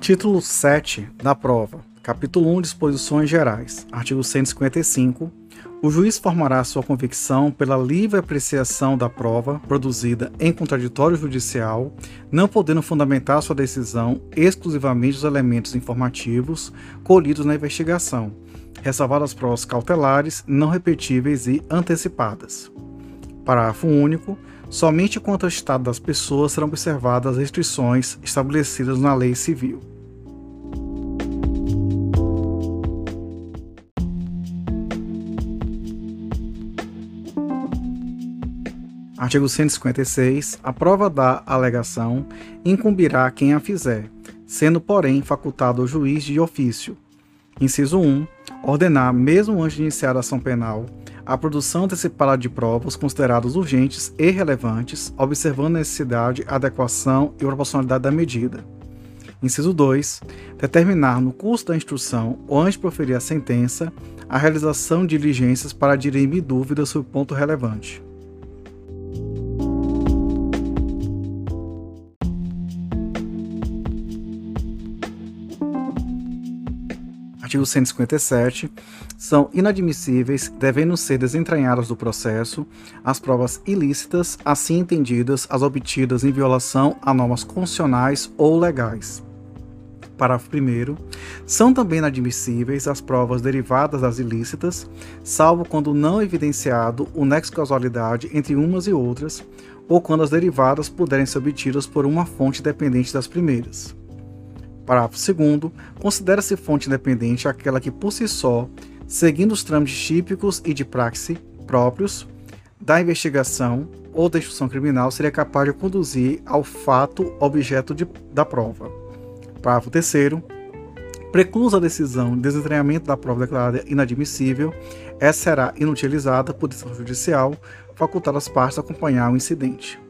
Título 7 da prova. Capítulo 1 Disposições Gerais. Artigo 155. O juiz formará sua convicção pela livre apreciação da prova produzida em contraditório judicial, não podendo fundamentar sua decisão exclusivamente os elementos informativos colhidos na investigação, ressalvadas as provas cautelares, não repetíveis e antecipadas. Parágrafo único. Somente quanto ao estado das pessoas serão observadas as restrições estabelecidas na lei civil. Artigo 156. A prova da alegação incumbirá quem a fizer, sendo, porém, facultado ao juiz de ofício. Inciso 1. Ordenar, mesmo antes de iniciar a ação penal, a produção antecipada de provas consideradas urgentes e relevantes, observando a necessidade, adequação e proporcionalidade da medida. Inciso 2. Determinar no curso da instrução ou antes de proferir a sentença a realização de diligências para dirimir dúvidas sobre ponto relevante. Artigo 157, são inadmissíveis, devendo ser desentranhadas do processo, as provas ilícitas, assim entendidas as obtidas em violação a normas constitucionais ou legais. Parágrafo 1. São também inadmissíveis as provas derivadas das ilícitas, salvo quando não evidenciado o nexo de causalidade entre umas e outras, ou quando as derivadas puderem ser obtidas por uma fonte dependente das primeiras. Parágrafo 2. Considera-se fonte independente aquela que, por si só, seguindo os trâmites típicos e de praxe próprios da investigação ou da instrução criminal, seria capaz de conduzir ao fato objeto de, da prova. Parágrafo 3. Preclusa a decisão de desentranhamento da prova declarada inadmissível, essa será inutilizada por decisão judicial, facultada às partes acompanhar o incidente.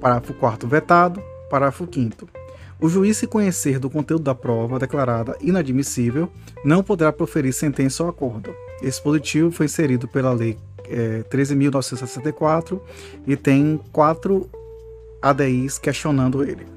Parágrafo 4 vetado. Parágrafo 5 o juiz, se conhecer do conteúdo da prova declarada inadmissível, não poderá proferir sentença ou acordo. Esse positivo foi inserido pela Lei é, 13.964 e tem quatro ADIs questionando ele.